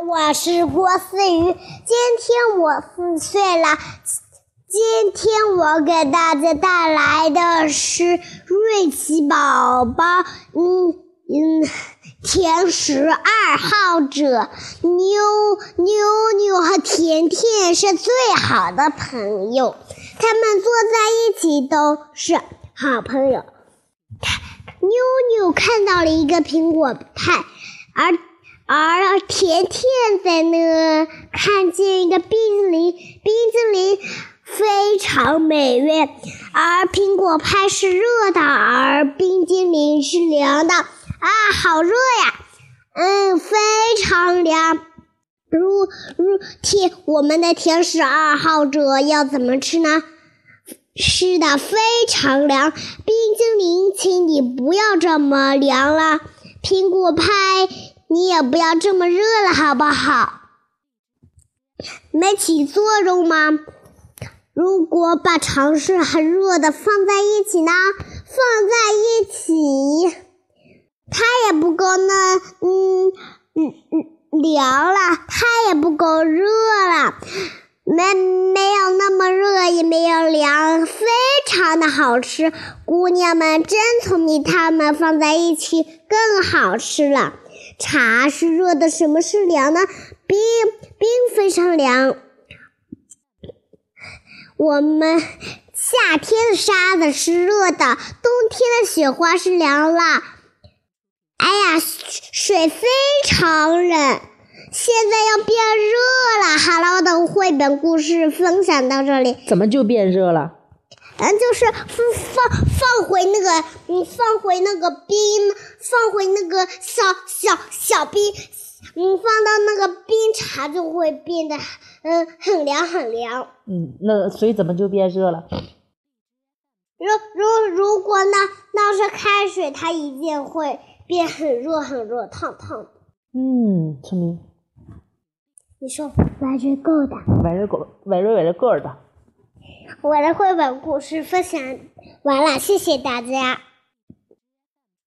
我是郭思雨，今天我四岁了。今天我给大家带来的是瑞奇宝宝，嗯嗯，甜食爱好者，妞妞妞和甜甜是最好的朋友，他们坐在一起都是好朋友。妞妞看到了一个苹果派，而。而甜甜在那看见一个冰淇淋，冰淇淋非常美味，而苹果派是热的，而冰激凌是凉的。啊，好热呀！嗯，非常凉。如如甜，我们的甜食爱好者要怎么吃呢？吃的非常凉。冰激凌，请你不要这么凉了。苹果派。你也不要这么热了，好不好？没起作用吗？如果把尝试很热的放在一起呢？放在一起，它也不够呢。嗯嗯嗯，凉了，它也不够热了。没没有那么热，也没有凉，非常的好吃。姑娘们真聪明，它们放在一起更好吃了。茶是热的，什么是凉呢？冰，冰非常凉。我们夏天的沙子是热的，冬天的雪花是凉了。哎呀，水非常冷。现在要变热了。好了，我的绘本故事分享到这里。怎么就变热了？嗯，就是放放放回那个，嗯，放回那个冰，放回那个小小小冰，嗯，放到那个冰茶就会变得，嗯，很凉很凉。嗯，那水怎么就变热了？如如如果那那是开水，它一定会变很热很热，烫烫的。嗯，聪明。你说，very good，very good，very very good。我的绘本故事分享完了，谢谢大家。